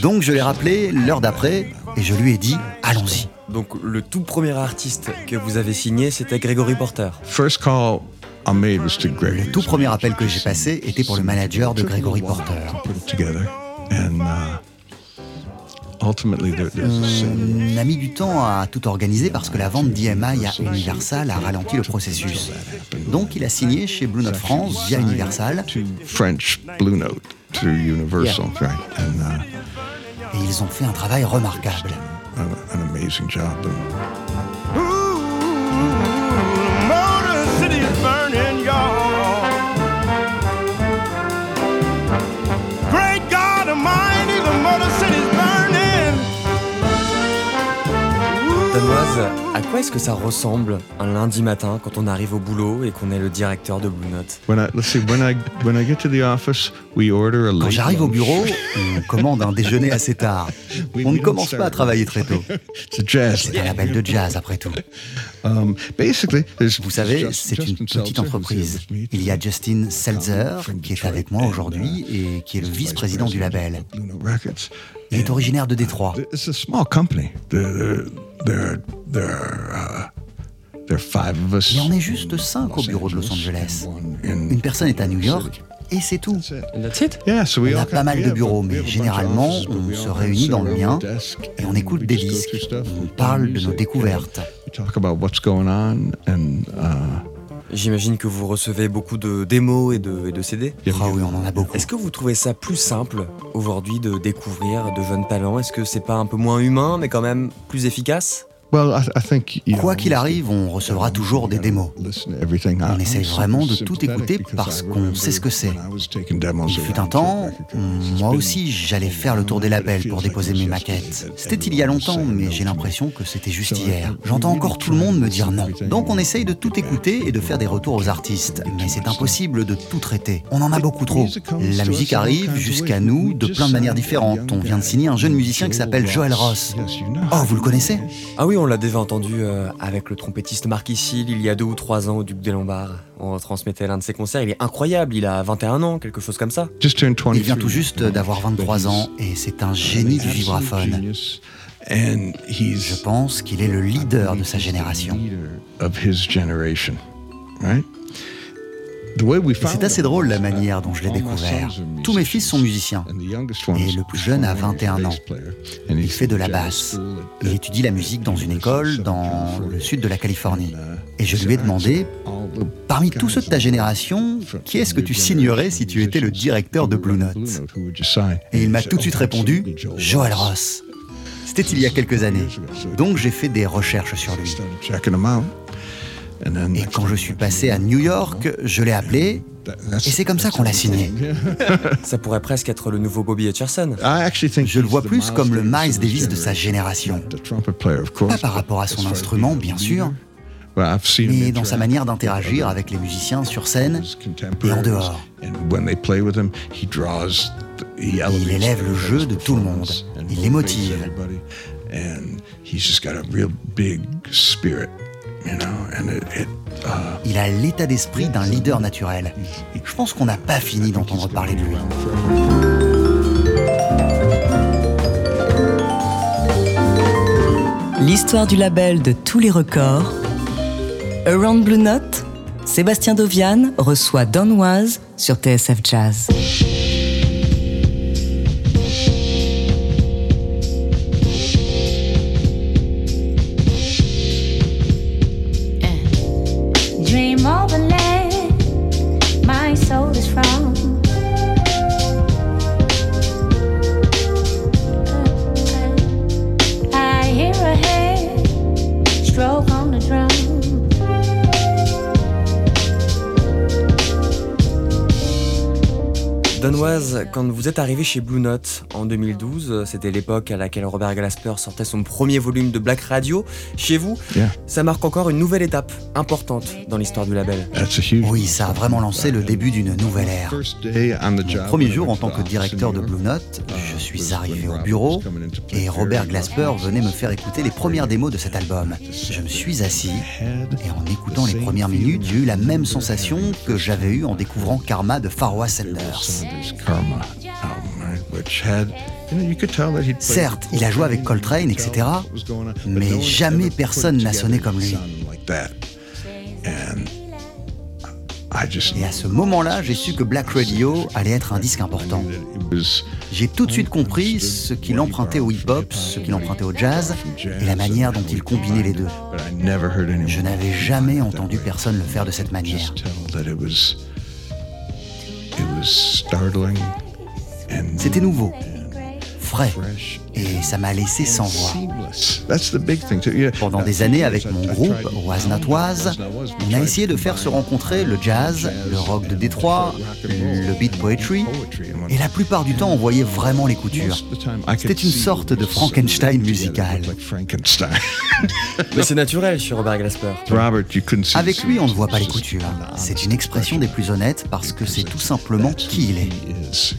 Donc je l'ai rappelé l'heure d'après et je lui ai dit allons-y. Donc le tout premier artiste que vous avez signé, c'était Gregory Porter. Le tout premier appel que j'ai passé était pour le manager de Gregory Porter. On a mis du temps à tout organiser parce que la vente d'IMI à Universal a ralenti le processus. Donc il a signé chez Blue Note France via Universal. French Blue Note to Universal, Et ils ont fait un travail remarquable. An amazing job. À quoi est-ce que ça ressemble un lundi matin quand on arrive au boulot et qu'on est le directeur de Blue Note Quand j'arrive au bureau, on commande un déjeuner assez tard. On ne commence pas à travailler très tôt. C'est un label de jazz après tout. Um, Vous savez, c'est une petite entreprise. Il y a Justin Seltzer qui est avec moi aujourd'hui et qui est le vice-président du label. Il est originaire de Détroit. Il y en est juste cinq au bureau de Los Angeles. Une personne est à New York et c'est tout. On a pas mal de bureaux, mais généralement, on se réunit dans le mien et on écoute des disques. On parle de nos découvertes. J'imagine que vous recevez beaucoup de démos et de, et de CD. Ah oui, on en a beaucoup. Est-ce que vous trouvez ça plus simple aujourd'hui de découvrir de jeunes talents? Est-ce que c'est pas un peu moins humain, mais quand même plus efficace? Quoi qu'il arrive, on recevra toujours des démos. On essaye vraiment de tout écouter parce qu'on sait ce que c'est. Il fut un temps, moi aussi, j'allais faire le tour des labels pour déposer mes maquettes. C'était il y a longtemps, mais j'ai l'impression que c'était juste hier. J'entends encore tout le monde me dire non. Donc on essaye de tout écouter et de faire des retours aux artistes. Mais c'est impossible de tout traiter. On en a beaucoup trop. La musique arrive jusqu'à nous de plein de manières différentes. On vient de signer un jeune musicien qui s'appelle Joel Ross. Oh, vous le connaissez? Ah oui, on l'a déjà entendu euh, avec le trompettiste Marc Issil il y a deux ou trois ans au Duc des Lombards. On retransmettait l'un de ses concerts. Il est incroyable, il a 21 ans, quelque chose comme ça. Il vient tout juste d'avoir 23 ans et c'est un génie du vibraphone. Je pense qu'il est le leader de sa génération. C'est assez drôle la manière dont je l'ai découvert. Tous mes fils sont musiciens. Et le plus jeune a 21 ans. Il fait de la basse. Il étudie la musique dans une école dans le sud de la Californie. Et je lui ai demandé, parmi tous ceux de ta génération, qui est-ce que tu signerais si tu étais le directeur de Blue Note? Et il m'a tout de suite répondu, Joel Ross. C'était il y a quelques années. Donc j'ai fait des recherches sur lui. Et quand je suis passé à New York, je l'ai appelé. Et c'est comme ça qu'on l'a signé. Ça pourrait presque être le nouveau Bobby Hutcherson. Je le vois plus comme le Miles Davis de sa génération. Pas par rapport à son instrument, bien sûr, mais dans sa manière d'interagir avec les musiciens sur scène et en dehors. Il élève le jeu de tout le monde. Il les motive. Uh, Il a l'état d'esprit d'un leader naturel. Je pense qu'on n'a pas fini d'entendre parler de lui. L'histoire du label de tous les records. Around Blue Note, Sébastien Dovian reçoit Don Was sur TSF Jazz. Quand vous êtes arrivé chez Blue Note en 2012, c'était l'époque à laquelle Robert Glasper sortait son premier volume de Black Radio. Chez vous, ça marque encore une nouvelle étape importante dans l'histoire du label. Oui, ça a vraiment lancé le début d'une nouvelle ère. Mon premier jour en tant que directeur de Blue Note, je suis arrivé au bureau et Robert Glasper venait me faire écouter les premières démos de cet album. Je me suis assis et en écoutant les premières minutes, j'ai eu la même sensation que j'avais eue en découvrant Karma de Farwa Sanders. Certes, il a joué avec Coltrane, etc., mais jamais personne n'a sonné comme lui. Et à ce moment-là, j'ai su que Black Radio allait être un disque important. J'ai tout de suite compris ce qu'il empruntait au hip-hop, ce qu'il empruntait au jazz et la manière dont il combinait les deux. Je n'avais jamais entendu personne le faire de cette manière. C'était nouveau, frais, et ça m'a laissé sans voix. Pendant des années, avec mon groupe, Was Not Was, on a essayé de faire se rencontrer le jazz, le rock de Détroit, le beat poetry, et la plupart du temps, on voyait vraiment les coutures. C'était une sorte de Frankenstein musical. Mais c'est naturel chez Robert Glasper. Avec lui, on ne voit pas les coutures. C'est une expression des plus honnêtes parce que c'est tout simplement qui il est.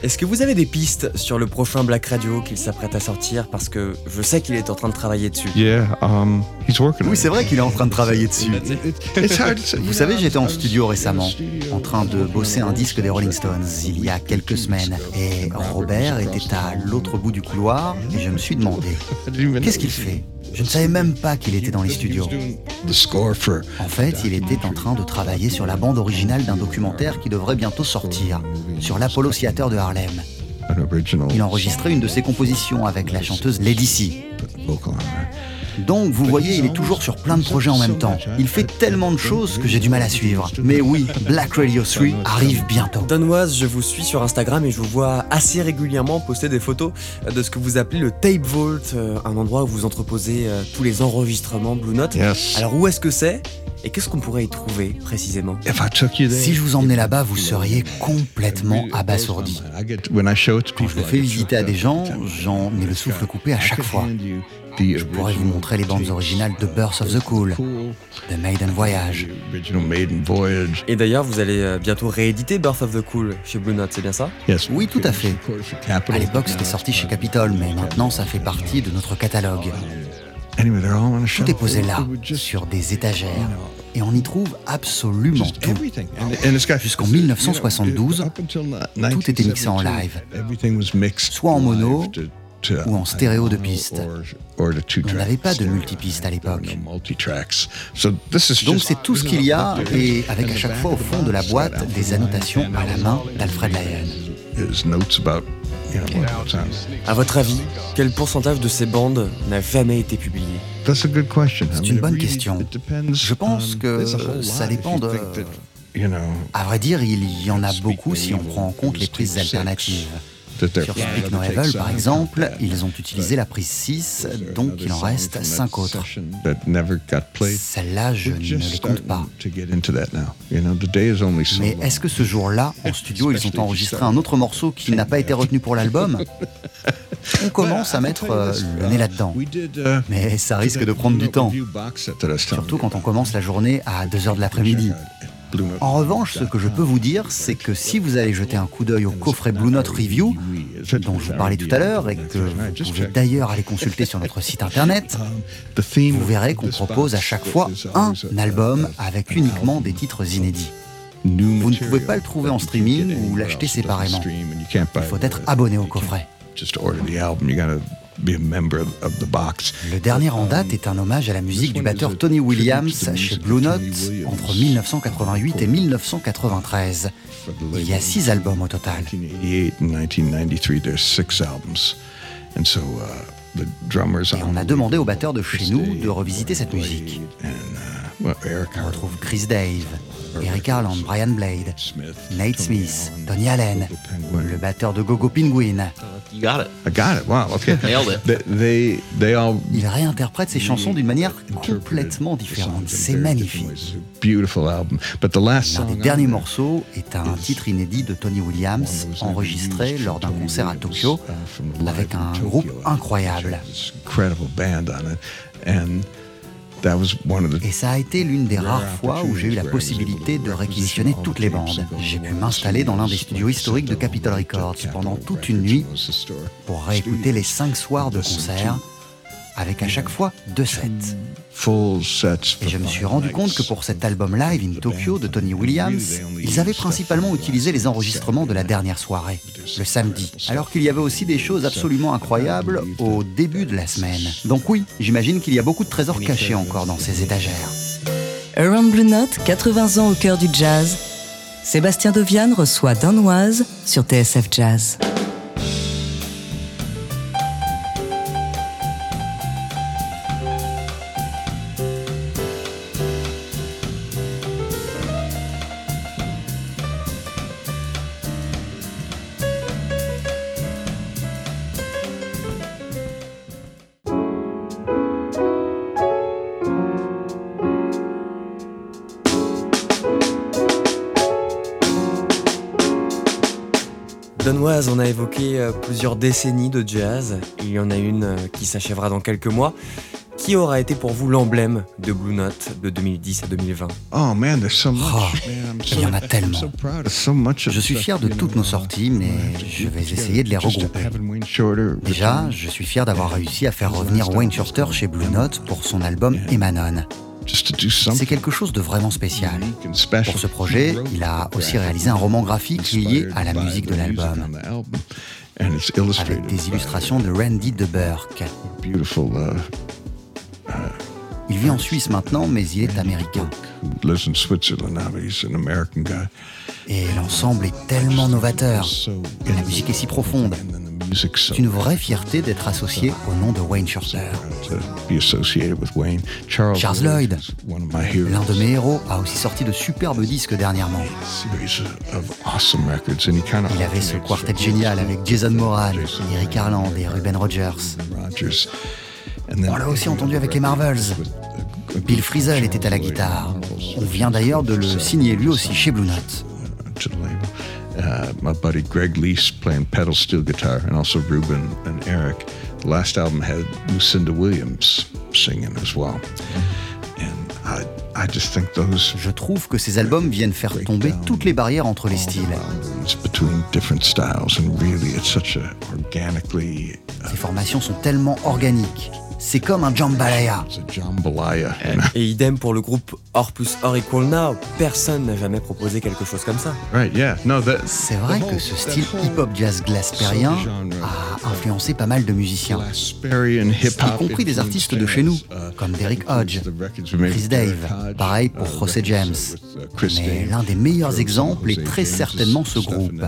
Est-ce que vous avez des pistes sur le prochain Black Radio qu'il s'apprête à sortir parce que je sais qu'il est en train de travailler dessus. Um, oui, c'est vrai qu'il est en train de travailler dessus. Vous savez, j'étais en studio récemment, en train de bosser un disque des Rolling Stones il y a quelques semaines. Et Robert était à l'autre bout du couloir et je me suis demandé, qu'est-ce qu'il fait? Je ne savais même pas qu'il était dans les studios. En fait, il était en train de travailler sur la bande originale d'un documentaire qui devrait bientôt sortir, sur l'Apollo Theater de Harlem. Il enregistrait une de ses compositions avec la chanteuse Lady C. Donc, vous voyez, il est toujours sur plein de projets en même temps. Il fait tellement de choses que j'ai du mal à suivre. Mais oui, Black Radio 3 arrive bientôt. Danoise, je vous suis sur Instagram et je vous vois assez régulièrement poster des photos de ce que vous appelez le Tape Vault, euh, un endroit où vous entreposez euh, tous les enregistrements Blue Note. Alors, où est-ce que c'est? Et qu'est-ce qu'on pourrait y trouver précisément Si je vous emmenais là-bas, vous seriez complètement abasourdi. Quand je le fais visiter à des gens, j'en ai le souffle coupé à chaque fois. Je pourrais vous montrer les bandes originales de Birth of the Cool, de Maiden Voyage. Et d'ailleurs, vous allez euh, bientôt rééditer Birth of the Cool chez Blue Note, c'est bien ça Oui, tout à fait. À l'époque, c'était sorti chez Capitol, mais maintenant, ça fait partie de notre catalogue. Tout est posé là, sur des étagères, et on y trouve absolument tout. Jusqu'en 1972, tout était mixé en live, soit en mono ou en stéréo de piste. On n'avait pas de multipiste à l'époque. Donc c'est tout ce qu'il y a, et avec à chaque fois au fond de la boîte des annotations à la main d'Alfred Lyon. À votre avis, quel pourcentage de ces bandes n'a jamais été publié C'est une bonne question. Je pense que ça dépend de... À vrai dire, il y en a beaucoup si on prend en compte les prises alternatives. Sur Speak No Evil, par exemple, ils ont utilisé la prise 6, donc il en reste 5 autres. Celles-là, je ne les compte pas. Mais est-ce que ce jour-là, en studio, ils ont enregistré un autre morceau qui n'a pas été retenu pour l'album On commence à mettre euh, le nez là-dedans. Mais ça risque de prendre du temps. Surtout quand on commence la journée à 2h de l'après-midi. En revanche, ce que je peux vous dire, c'est que si vous allez jeter un coup d'œil au coffret Blue Note Review, dont je vous parlais tout à l'heure et que vous pouvez d'ailleurs aller consulter sur notre site internet, vous verrez qu'on propose à chaque fois un album avec uniquement des titres inédits. Vous ne pouvez pas le trouver en streaming ou l'acheter séparément. Il faut être abonné au coffret. Le dernier en date est un hommage à la musique du batteur Tony Williams chez Blue Note entre 1988 et 1993. Il y a six albums au total. Et on a demandé au batteur de chez nous de revisiter cette musique. On retrouve Chris Dave, Eric Harland, Brian Blade, Nate Smith, Tony Allen, le batteur de Gogo Penguin, You got it. I got it. Wow. Okay. Nailed it. They, they, they all Il réinterprète ses chansons d'une manière complètement différente. C'est magnifique. Beautiful album. But the last L'un des derniers morceaux est un titre inédit de Tony Williams, enregistré lors d'un concert à Tokyo avec un groupe incroyable. incredible band on it, and Et ça a été l'une des rares fois où j'ai eu la possibilité de réquisitionner toutes les bandes. J'ai pu m'installer dans l'un des studios historiques de Capitol Records pendant toute une nuit pour réécouter les cinq soirs de concert, avec à chaque fois deux sets. Full sets. Et je me suis rendu compte que pour cet album live in Tokyo de Tony Williams, ils avaient principalement utilisé les enregistrements de la dernière soirée, le samedi, alors qu'il y avait aussi des choses absolument incroyables au début de la semaine. Donc oui, j'imagine qu'il y a beaucoup de trésors cachés encore dans ces étagères. Around Blue Note, 80 ans au cœur du jazz. Sébastien Dovian reçoit Danoise sur TSF Jazz. Évoqué euh, plusieurs décennies de jazz. Il y en a une euh, qui s'achèvera dans quelques mois. Qui aura été pour vous l'emblème de Blue Note de 2010 à 2020 Oh man, there's so much. Oh, man, il y en a tellement. I'm so proud of so much of Je suis fier de toutes nos sorties, mais je vais essayer de les regrouper. Déjà, je suis fier d'avoir réussi à faire revenir Wayne Shorter chez Blue Note pour son album Emanon. C'est quelque chose de vraiment spécial. Pour ce projet, il a aussi réalisé un roman graphique lié à la musique de l'album, And it's illustrated avec des illustrations de Randy de Burke. uh, Il vit en Suisse maintenant, mais il est américain. Et l'ensemble est tellement novateur. La musique est si profonde. C'est une vraie fierté d'être associé au nom de Wayne Shorter. Charles, Lloyd, l'un de mes héros, a aussi sorti de superbes disques dernièrement. Il avait ce quartet génial avec Jason Moran, Eric Harland et Ruben Rogers. On l'a aussi entendu avec les Marvels. Bill Frisell était à la guitare. On vient d'ailleurs de le signer lui aussi chez Blue Note. Uh, my buddy Greg Lease playing pedal steel guitar, and also Ruben and Eric. The last album had Lucinda Williams singing as well, and I I just think those Je trouve que ces albums viennent faire tomber toutes les barrières entre les styles. boundaries between different styles, and really it's such a organically uh, Ces formations sont tellement organiques. C'est comme un jambalaya. it's a jambalaya. know? Et idem pour le groupe Or plus Or equal Now. Personne n'a jamais proposé quelque chose comme ça. Right? Yeah. No, that C'est vrai que ce style hip-hop jazz glaspérien a influencé pas mal de musiciens, y compris des artistes de chez nous, comme Derek Hodge, Chris Dave, pareil pour José James. Mais l'un des meilleurs exemples est très certainement ce groupe.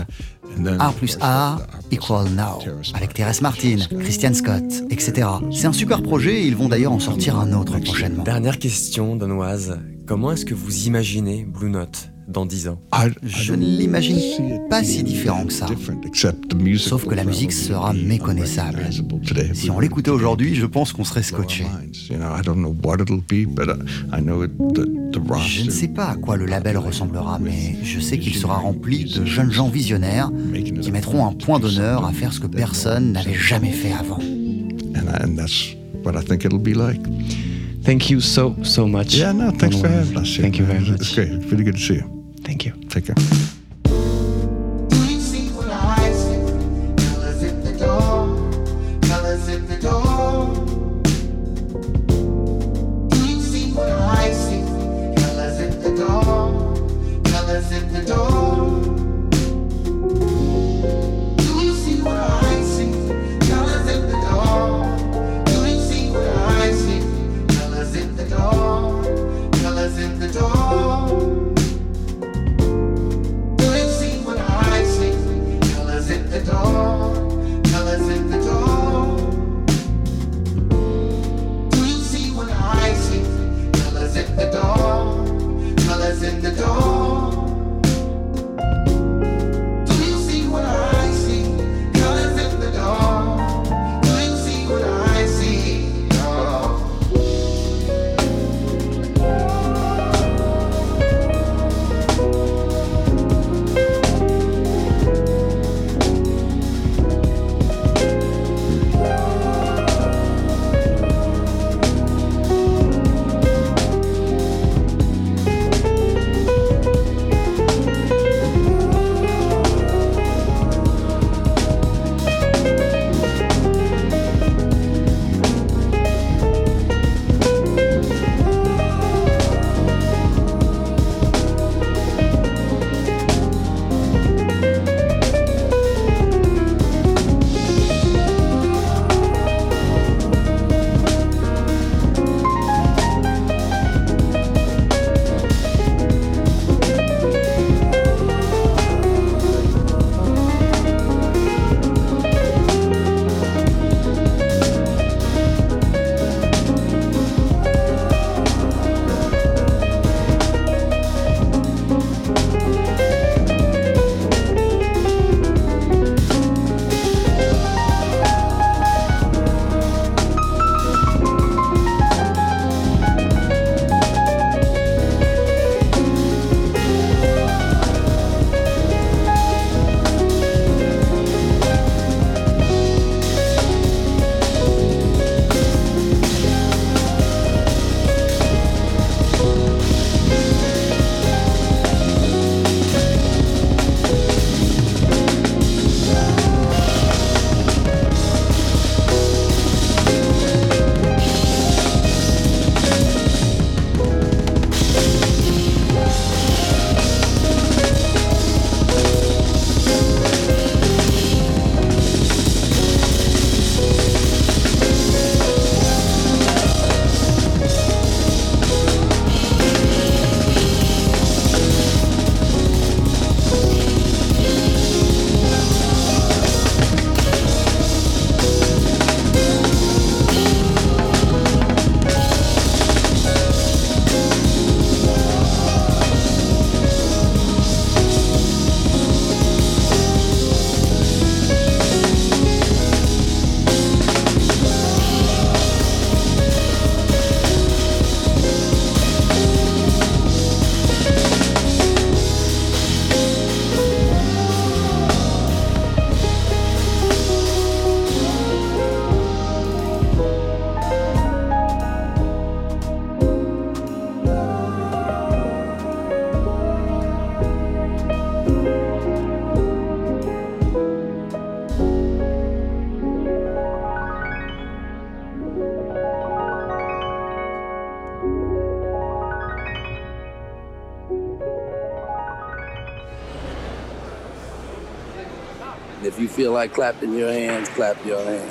A plus A equal now, avec Terrence Martin, Christian Scott, etc. C'est un super projet et ils vont d'ailleurs en sortir un autre prochainement. Dernière question, Danoise. Comment est-ce que vous imaginez Blue Note? Dans 10 ans Je ne l'imagine pas si différent que ça. Sauf que la musique sera méconnaissable. Si on l'écoutait aujourd'hui, je pense qu'on serait scotché. Je ne sais pas à quoi le label ressemblera, mais je sais qu'il sera rempli de jeunes gens visionnaires qui mettront un point d'honneur à faire ce que personne n'avait jamais fait avant. And that's what I think it'll be like. Thank you so, so much. Yeah, no, thanks for having us. Thank you very much. It's great. It's really good to see you. Thank you. Take care.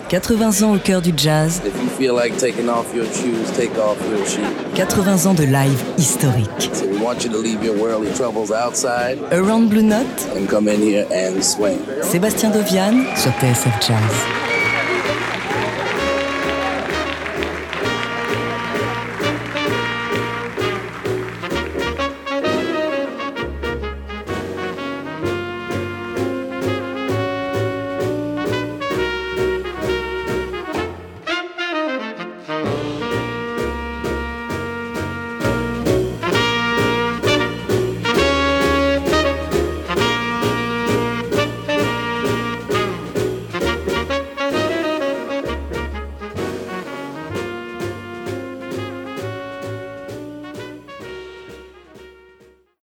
80 ans au cœur du jazz. If you feel like taking off your shoes, take off your shoes. 80 ans de live historique. So we want you to leave your worldly troubles outside. Around Blue Note. And come in here and swing. Sébastien Dovian sur TSF Jazz.